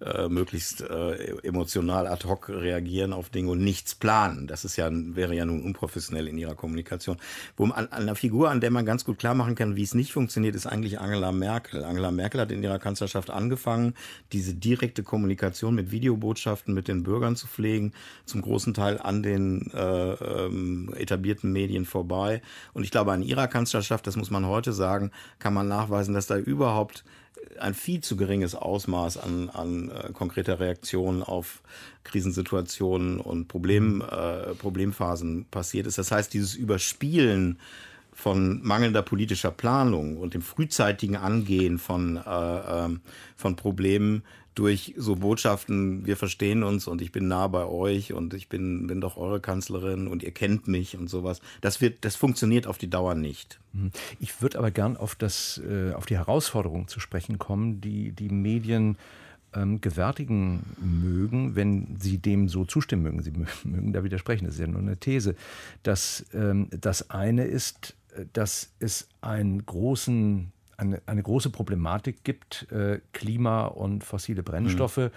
äh, möglichst äh, emotional ad hoc reagieren auf Dinge und nichts planen. Das ist ja, wäre ja nun unprofessionell in ihrer Kommunikation. Wo man, an, einer Figur, an der man ganz gut klar machen kann, wie es nicht funktioniert, ist eigentlich Angela Merkel. Angela Merkel hat in ihrer Kanzlerschaft angefangen, diese direkte Kommunikation mit Videobotschaften mit den Bürgern zu pflegen, zum großen Teil an den äh, ähm, etablierten Medien vorbei. Und ich glaube, an ihrer Kanzlerschaft, das muss man heute sagen, kann man nachweisen, dass da überhaupt ein viel zu geringes Ausmaß an, an äh, konkreter Reaktion auf Krisensituationen und Problem, äh, Problemphasen passiert ist. Das heißt, dieses Überspielen von mangelnder politischer Planung und dem frühzeitigen Angehen von, äh, ähm, von Problemen durch so Botschaften, wir verstehen uns und ich bin nah bei euch und ich bin, bin doch eure Kanzlerin und ihr kennt mich und sowas. Das wird, das funktioniert auf die Dauer nicht. Mhm. Ich würde aber gern auf das, äh, auf die Herausforderung zu sprechen kommen, die die Medien ähm, gewärtigen mögen, wenn sie dem so zustimmen mögen. Sie mögen da widersprechen, das ist ja nur eine These. Dass ähm, das eine ist, äh, dass es einen großen eine, eine große Problematik gibt, äh, Klima und fossile Brennstoffe, mhm.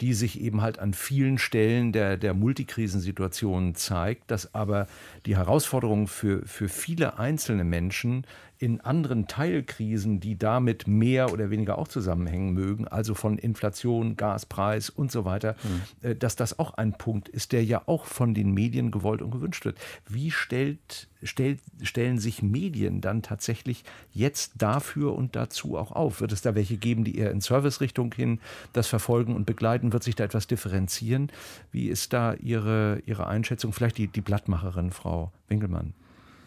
die sich eben halt an vielen Stellen der, der Multikrisensituation zeigt, dass aber die Herausforderung für, für viele einzelne Menschen in anderen Teilkrisen, die damit mehr oder weniger auch zusammenhängen mögen, also von Inflation, Gaspreis und so weiter, mhm. dass das auch ein Punkt ist, der ja auch von den Medien gewollt und gewünscht wird. Wie stellt, stellt, stellen sich Medien dann tatsächlich jetzt dafür und dazu auch auf? Wird es da welche geben, die eher in Servicerichtung hin das verfolgen und begleiten? Wird sich da etwas differenzieren? Wie ist da Ihre, Ihre Einschätzung? Vielleicht die, die Blattmacherin, Frau Winkelmann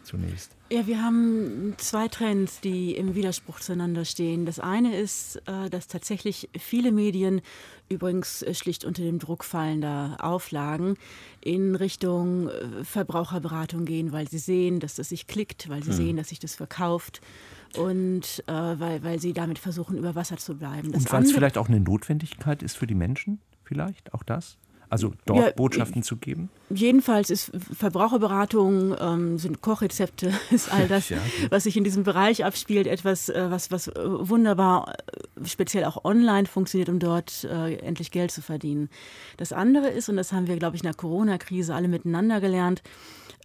zunächst. Ja, wir haben zwei Trends, die im Widerspruch zueinander stehen. Das eine ist, äh, dass tatsächlich viele Medien, übrigens äh, schlicht unter dem Druck fallender Auflagen, in Richtung äh, Verbraucherberatung gehen, weil sie sehen, dass das sich klickt, weil sie hm. sehen, dass sich das verkauft und weil, weil sie damit versuchen, über Wasser zu bleiben. Das und weil es vielleicht auch eine Notwendigkeit ist für die Menschen, vielleicht auch das? Also dort ja, Botschaften zu geben? Jedenfalls ist Verbraucherberatung, ähm, sind Kochrezepte, ist all das, ja, was sich in diesem Bereich abspielt, etwas, äh, was, was äh, wunderbar, äh, speziell auch online funktioniert, um dort äh, endlich Geld zu verdienen. Das andere ist, und das haben wir, glaube ich, in der Corona-Krise alle miteinander gelernt,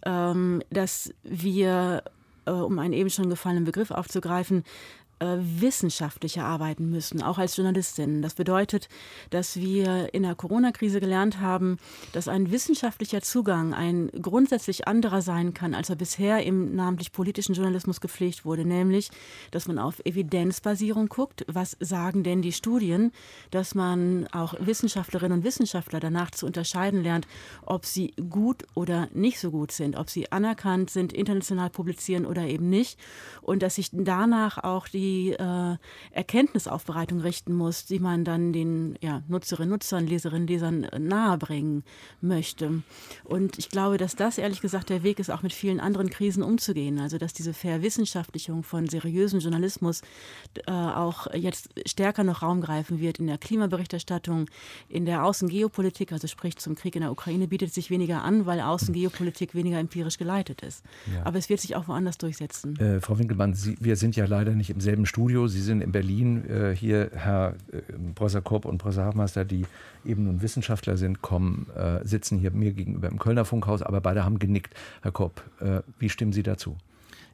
ähm, dass wir äh, um einen eben schon gefallenen Begriff aufzugreifen, äh, wissenschaftlicher arbeiten müssen, auch als Journalistinnen. Das bedeutet, dass wir in der Corona-Krise gelernt haben, dass ein wissenschaftlicher Zugang ein grundsätzlich anderer sein kann, als er bisher im namentlich politischen Journalismus gepflegt wurde, nämlich, dass man auf Evidenzbasierung guckt, was sagen denn die Studien, dass man auch Wissenschaftlerinnen und Wissenschaftler danach zu unterscheiden lernt, ob sie gut oder nicht so gut sind, ob sie anerkannt sind, international publizieren oder eben nicht. Und dass sich danach auch die die äh, Erkenntnisaufbereitung richten muss, die man dann den ja, Nutzerinnen, Nutzern, Leserinnen, Lesern äh, nahebringen möchte. Und ich glaube, dass das ehrlich gesagt der Weg ist, auch mit vielen anderen Krisen umzugehen. Also dass diese Verwissenschaftlichung von seriösen Journalismus äh, auch jetzt stärker noch Raum greifen wird in der Klimaberichterstattung, in der Außengeopolitik, also sprich zum Krieg in der Ukraine, bietet sich weniger an, weil Außengeopolitik weniger empirisch geleitet ist. Ja. Aber es wird sich auch woanders durchsetzen. Äh, Frau Winkelmann, Sie, wir sind ja leider nicht im selben selben Studio. Sie sind in Berlin. Äh, hier Herr äh, Kopp und Professor Hafmeister, die eben nun Wissenschaftler sind, kommen, äh, sitzen hier mir gegenüber im Kölner Funkhaus, aber beide haben genickt. Herr Kopp, äh, wie stimmen Sie dazu?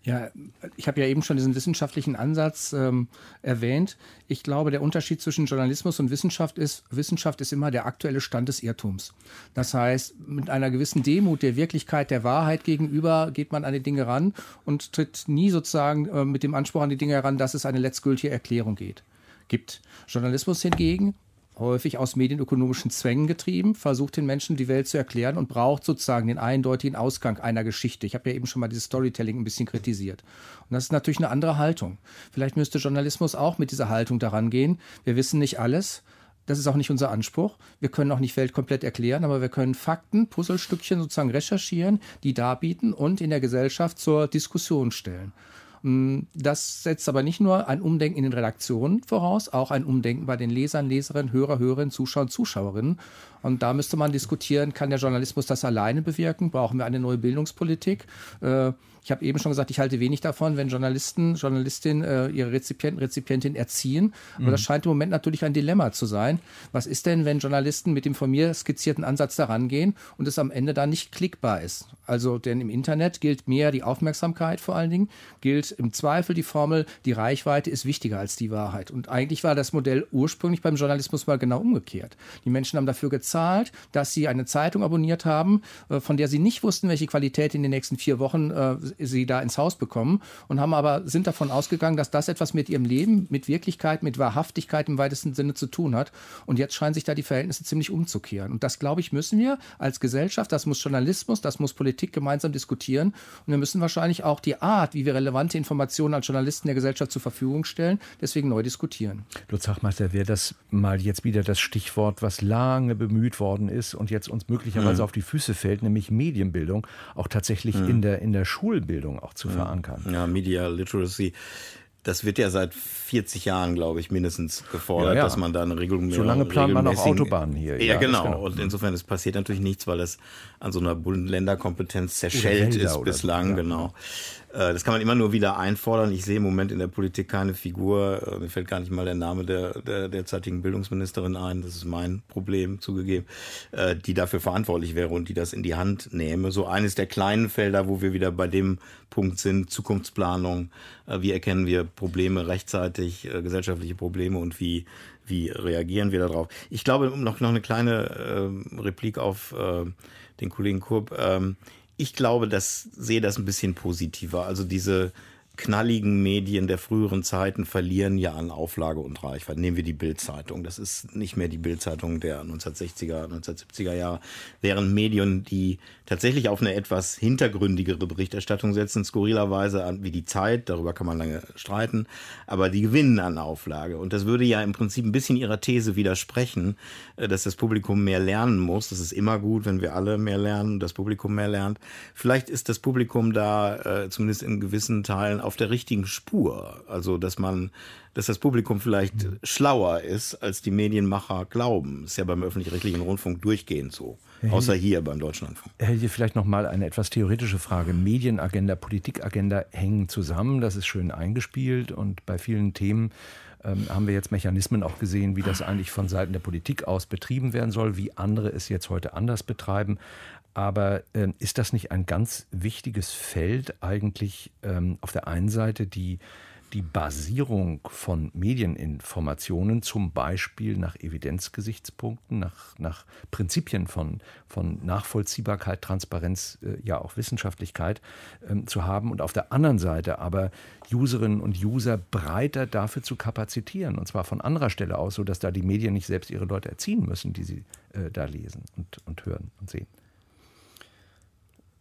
Ja, ich habe ja eben schon diesen wissenschaftlichen Ansatz ähm, erwähnt. Ich glaube, der Unterschied zwischen Journalismus und Wissenschaft ist, Wissenschaft ist immer der aktuelle Stand des Irrtums. Das heißt, mit einer gewissen Demut der Wirklichkeit, der Wahrheit gegenüber geht man an die Dinge ran und tritt nie sozusagen äh, mit dem Anspruch an die Dinge heran, dass es eine letztgültige Erklärung geht. Gibt. Journalismus hingegen häufig aus medienökonomischen Zwängen getrieben, versucht den Menschen die Welt zu erklären und braucht sozusagen den eindeutigen Ausgang einer Geschichte. Ich habe ja eben schon mal dieses Storytelling ein bisschen kritisiert. Und das ist natürlich eine andere Haltung. Vielleicht müsste Journalismus auch mit dieser Haltung daran gehen. Wir wissen nicht alles. Das ist auch nicht unser Anspruch. Wir können auch nicht Welt komplett erklären, aber wir können Fakten, Puzzlestückchen sozusagen recherchieren, die darbieten und in der Gesellschaft zur Diskussion stellen. Mm, das setzt aber nicht nur ein Umdenken in den Redaktionen voraus, auch ein Umdenken bei den Lesern, Leserinnen, Hörer, Hörerinnen, Zuschauern, Zuschauerinnen. Und da müsste man diskutieren, kann der Journalismus das alleine bewirken? Brauchen wir eine neue Bildungspolitik? Äh, ich habe eben schon gesagt, ich halte wenig davon, wenn Journalisten, Journalistinnen äh, ihre Rezipienten, Rezipientin erziehen. Aber mhm. das scheint im Moment natürlich ein Dilemma zu sein. Was ist denn, wenn Journalisten mit dem von mir skizzierten Ansatz daran gehen und es am Ende dann nicht klickbar ist? Also, denn im Internet gilt mehr die Aufmerksamkeit vor allen Dingen, gilt im Zweifel die Formel, die Reichweite ist wichtiger als die Wahrheit. Und eigentlich war das Modell ursprünglich beim Journalismus mal genau umgekehrt. Die Menschen haben dafür gezahlt, dass sie eine Zeitung abonniert haben, äh, von der sie nicht wussten, welche Qualität in den nächsten vier Wochen äh, sie da ins Haus bekommen und haben aber sind davon ausgegangen, dass das etwas mit ihrem Leben, mit Wirklichkeit, mit Wahrhaftigkeit im weitesten Sinne zu tun hat. Und jetzt scheinen sich da die Verhältnisse ziemlich umzukehren. Und das, glaube ich, müssen wir als Gesellschaft, das muss Journalismus, das muss Politik gemeinsam diskutieren. Und wir müssen wahrscheinlich auch die Art, wie wir relevante Informationen als Journalisten der Gesellschaft zur Verfügung stellen, deswegen neu diskutieren. Lutz Hachmeister, wäre das mal jetzt wieder das Stichwort, was lange bemüht worden ist und jetzt uns möglicherweise mhm. auf die Füße fällt, nämlich Medienbildung, auch tatsächlich mhm. in, der, in der Schulbildung auch zu ja. verankern. Ja, Media Literacy. Das wird ja seit 40 Jahren, glaube ich, mindestens gefordert, ja, ja. dass man da eine Regelung So lange plant man auch Autobahnen hier. Ja, ja genau. genau. Und insofern, es passiert natürlich nichts, weil es an so einer Bund-Länder-Kompetenz zerschellt ist bislang, genau. Äh, das kann man immer nur wieder einfordern. Ich sehe im Moment in der Politik keine Figur. Äh, mir fällt gar nicht mal der Name der, der derzeitigen Bildungsministerin ein. Das ist mein Problem zugegeben, äh, die dafür verantwortlich wäre und die das in die Hand nehme. So eines der kleinen Felder, wo wir wieder bei dem Punkt sind, Zukunftsplanung. Wie erkennen wir Probleme rechtzeitig, gesellschaftliche Probleme und wie wie reagieren wir darauf? Ich glaube, noch, noch eine kleine äh, Replik auf den Kollegen Kurb. Ähm, ich glaube, das sehe das ein bisschen positiver. Also diese knalligen Medien der früheren Zeiten verlieren ja an Auflage und Reichweite. Nehmen wir die Bildzeitung. Das ist nicht mehr die Bildzeitung der 1960er, 1970er Jahre. Während Medien, die tatsächlich auf eine etwas hintergründigere Berichterstattung setzen, skurrilerweise wie die Zeit, darüber kann man lange streiten, aber die gewinnen an Auflage. Und das würde ja im Prinzip ein bisschen ihrer These widersprechen, äh, dass das Publikum mehr lernen muss. Das ist immer gut, wenn wir alle mehr lernen und das Publikum mehr lernt. Vielleicht ist das Publikum da äh, zumindest in gewissen Teilen auf der richtigen Spur. Also, dass man, dass das Publikum vielleicht mhm. schlauer ist, als die Medienmacher glauben. Ist ja beim öffentlich-rechtlichen Rundfunk durchgehend so. Außer hier beim Deutschlandfunk. Herr hier vielleicht noch mal eine etwas theoretische Frage. Medienagenda, Politikagenda hängen zusammen. Das ist schön eingespielt und bei vielen Themen ähm, haben wir jetzt Mechanismen auch gesehen, wie das eigentlich von Seiten der Politik aus betrieben werden soll, wie andere es jetzt heute anders betreiben. Aber äh, ist das nicht ein ganz wichtiges Feld eigentlich ähm, auf der einen Seite die, die Basierung von Medieninformationen, zum Beispiel nach Evidenzgesichtspunkten, nach, nach Prinzipien von, von Nachvollziehbarkeit, Transparenz, äh, ja auch Wissenschaftlichkeit äh, zu haben und auf der anderen Seite aber Userinnen und User breiter dafür zu kapazitieren und zwar von anderer Stelle aus, sodass da die Medien nicht selbst ihre Leute erziehen müssen, die sie äh, da lesen und, und hören und sehen.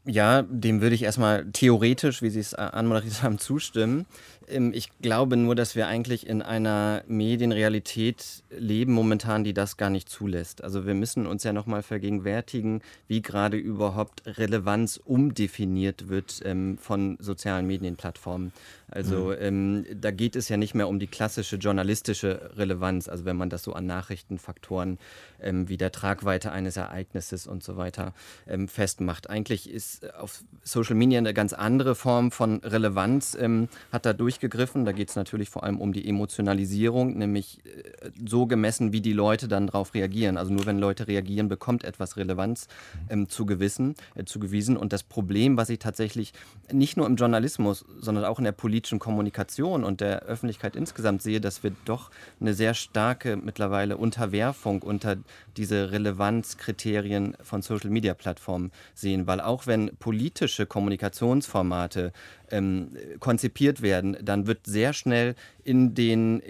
Ja, dem würde ich erstmal theoretisch, wie Sie es anmoderiert haben, zustimmen. Ähm, ich glaube nur, dass wir eigentlich in einer Medienrealität leben momentan, die das gar nicht zulässt. Also wir müssen uns ja nochmal vergegenwärtigen, wie gerade überhaupt Relevanz umdefiniert wird ähm, von sozialen Medienplattformen. Also mhm. ähm, da geht es ja nicht mehr um die klassische journalistische Relevanz, also wenn man das so an Nachrichtenfaktoren ähm, wie der Tragweite eines Ereignisses und so weiter ähm, festmacht. Eigentlich ist auf Social Media eine ganz andere Form von Relevanz, ähm, hat da durchgegriffen. Da geht es natürlich vor allem um die Emotionalisierung, nämlich äh, so gemessen, wie die Leute dann darauf reagieren. Also nur wenn Leute reagieren, bekommt etwas Relevanz ähm, zu, gewissen, äh, zugewiesen. Und das Problem, was ich tatsächlich nicht nur im Journalismus, sondern auch in der politischen Kommunikation und der Öffentlichkeit insgesamt sehe, dass wir doch eine sehr starke mittlerweile Unterwerfung unter diese Relevanzkriterien von Social-Media-Plattformen sehen. Weil auch wenn politische Kommunikationsformate ähm, konzipiert werden, dann wird sehr schnell in den,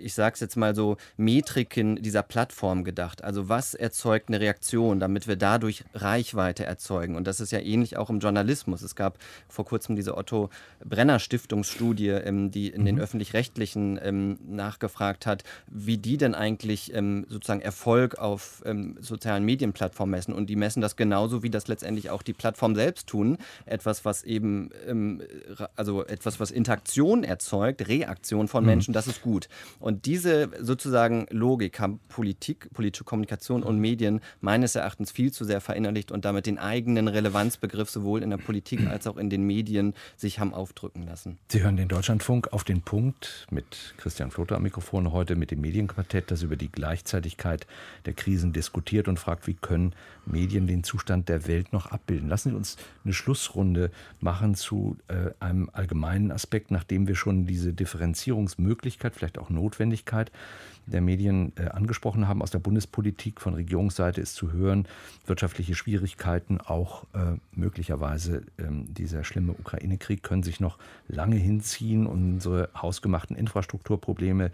ich sage es jetzt mal so, Metriken dieser Plattform gedacht. Also was erzeugt eine Reaktion, damit wir dadurch Reichweite erzeugen. Und das ist ja ähnlich auch im Journalismus. Es gab vor kurzem diese Otto Brenner Stiftungsstudie, ähm, die in mhm. den öffentlich-rechtlichen ähm, nachgefragt hat, wie die denn eigentlich ähm, sozusagen Erfolg auf sozialen Medienplattformen messen. Und die messen das genauso, wie das letztendlich auch die Plattform selbst tun. Etwas, was eben also etwas, was Interaktion erzeugt, Reaktion von mhm. Menschen, das ist gut. Und diese sozusagen Logik haben Politik, politische Kommunikation und Medien meines Erachtens viel zu sehr verinnerlicht und damit den eigenen Relevanzbegriff sowohl in der Politik als auch in den Medien sich haben aufdrücken lassen. Sie hören den Deutschlandfunk auf den Punkt mit Christian Flotter am Mikrofon heute mit dem Medienquartett, das über die Gleichzeitigkeit der Krisen diskutiert und fragt, wie können Medien den Zustand der Welt noch abbilden. Lassen Sie uns eine Schlussrunde machen zu äh, einem allgemeinen Aspekt, nachdem wir schon diese Differenzierungsmöglichkeit, vielleicht auch Notwendigkeit der Medien äh, angesprochen haben. Aus der Bundespolitik von Regierungsseite ist zu hören, wirtschaftliche Schwierigkeiten, auch äh, möglicherweise ähm, dieser schlimme Ukraine-Krieg können sich noch lange hinziehen. Unsere hausgemachten Infrastrukturprobleme,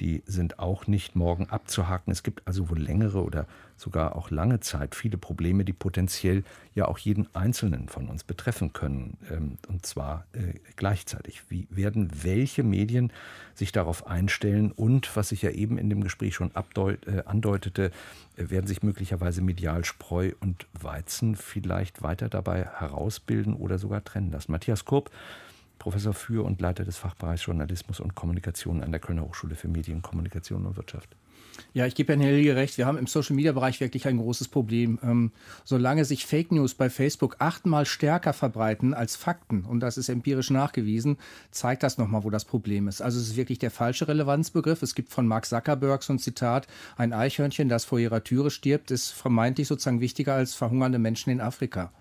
die sind auch nicht morgen abzuhaken. Es gibt also wohl längere oder sogar auch lange Zeit viele Probleme, die potenziell ja auch jeden Einzelnen von uns betreffen können. Ähm, und zwar äh, gleichzeitig. Wie werden welche Medien sich darauf einstellen und, was ich ja eben in dem Gespräch schon äh, andeutete, äh, werden sich möglicherweise medial Spreu und Weizen vielleicht weiter dabei herausbilden oder sogar trennen lassen. Matthias Kurb, Professor für und Leiter des Fachbereichs Journalismus und Kommunikation an der Kölner Hochschule für Medien, Kommunikation und Wirtschaft. Ja, ich gebe Herrn Helge recht. Wir haben im Social-Media-Bereich wirklich ein großes Problem. Ähm, solange sich Fake News bei Facebook achtmal stärker verbreiten als Fakten, und das ist empirisch nachgewiesen, zeigt das nochmal, wo das Problem ist. Also es ist wirklich der falsche Relevanzbegriff. Es gibt von Mark Zuckerberg so ein Zitat, ein Eichhörnchen, das vor ihrer Türe stirbt, ist vermeintlich sozusagen wichtiger als verhungernde Menschen in Afrika.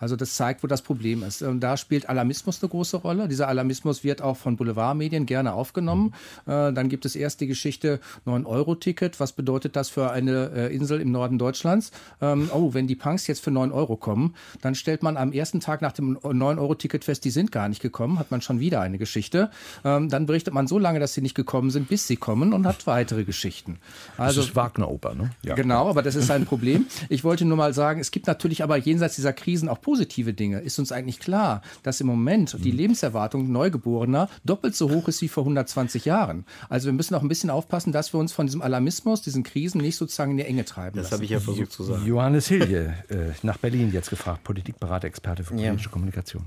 Also das zeigt, wo das Problem ist. Und da spielt Alarmismus eine große Rolle. Dieser Alarmismus wird auch von Boulevardmedien gerne aufgenommen. Äh, dann gibt es erst die Geschichte 9-Euro-Ticket. Was bedeutet das für eine äh, Insel im Norden Deutschlands? Ähm, oh, wenn die Punks jetzt für 9 Euro kommen, dann stellt man am ersten Tag nach dem 9-Euro-Ticket fest, die sind gar nicht gekommen, hat man schon wieder eine Geschichte. Ähm, dann berichtet man so lange, dass sie nicht gekommen sind, bis sie kommen und hat weitere Geschichten. Also, das ist Wagner-Oper, ne? Ja. Genau, aber das ist ein Problem. Ich wollte nur mal sagen, es gibt natürlich aber jenseits dieser Krisen auch positive Dinge. Ist uns eigentlich klar, dass im Moment die mhm. Lebenserwartung Neugeborener doppelt so hoch ist wie vor 120 Jahren? Also wir müssen auch ein bisschen aufpassen, dass wir uns von diesem Alarmismus, diesen Krisen nicht sozusagen in die Enge treiben. Das habe ich ja versucht zu sagen. Johannes Hilje, äh, nach Berlin jetzt gefragt, Politikberater, Experte für politische ja. Kommunikation.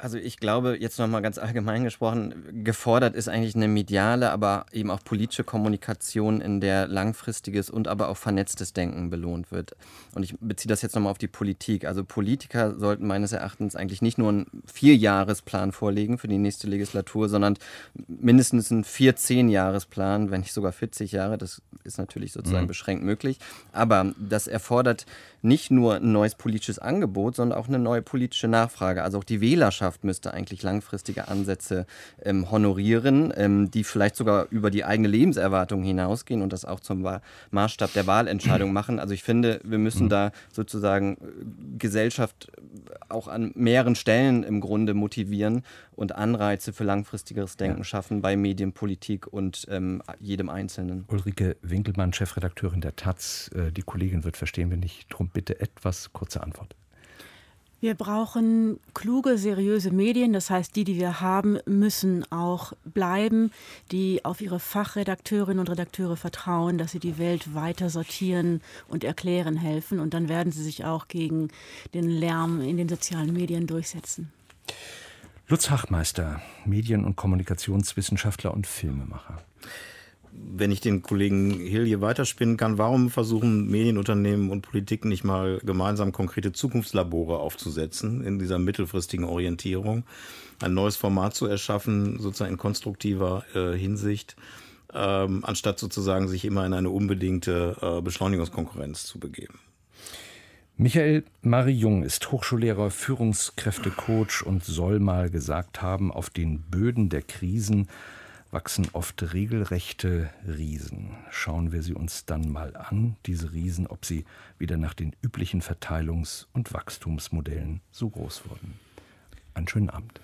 Also ich glaube, jetzt nochmal ganz allgemein gesprochen, gefordert ist eigentlich eine mediale, aber eben auch politische Kommunikation, in der langfristiges und aber auch vernetztes Denken belohnt wird. Und ich beziehe das jetzt nochmal auf die Politik. Also Politiker sollten meines Erachtens eigentlich nicht nur einen Vierjahresplan vorlegen für die nächste Legislatur, sondern mindestens einen Vier-Zehn-Jahresplan, wenn nicht sogar 40 Jahre. Das ist natürlich sozusagen mhm. beschränkt möglich. Aber das erfordert nicht nur ein neues politisches Angebot, sondern auch eine neue politische Nachfrage. Also auch die Wählerschaft müsste eigentlich langfristige Ansätze ähm, honorieren, ähm, die vielleicht sogar über die eigene Lebenserwartung hinausgehen und das auch zum Maßstab der Wahlentscheidung machen. Also ich finde, wir müssen mhm. da sozusagen äh, Gesellschaft auch an mehreren Stellen im Grunde motivieren und Anreize für langfristigeres Denken schaffen bei Medienpolitik und ähm, jedem Einzelnen. Ulrike Winkelmann, Chefredakteurin der Taz. Äh, die Kollegin wird verstehen, wenn ich drum bitte etwas kurze Antwort. Wir brauchen kluge, seriöse Medien. Das heißt, die, die wir haben, müssen auch bleiben, die auf ihre Fachredakteurinnen und Redakteure vertrauen, dass sie die Welt weiter sortieren und erklären helfen. Und dann werden sie sich auch gegen den Lärm in den sozialen Medien durchsetzen. Lutz Hachmeister, Medien- und Kommunikationswissenschaftler und Filmemacher wenn ich den Kollegen Hill hier weiterspinnen kann, warum versuchen Medienunternehmen und Politik nicht mal gemeinsam konkrete Zukunftslabore aufzusetzen in dieser mittelfristigen Orientierung, ein neues Format zu erschaffen, sozusagen in konstruktiver äh, Hinsicht, ähm, anstatt sozusagen sich immer in eine unbedingte äh, Beschleunigungskonkurrenz zu begeben? Michael Marie-Jung ist Hochschullehrer, Führungskräftecoach und soll mal gesagt haben, auf den Böden der Krisen wachsen oft regelrechte Riesen. Schauen wir sie uns dann mal an, diese Riesen, ob sie wieder nach den üblichen Verteilungs- und Wachstumsmodellen so groß wurden. Einen schönen Abend.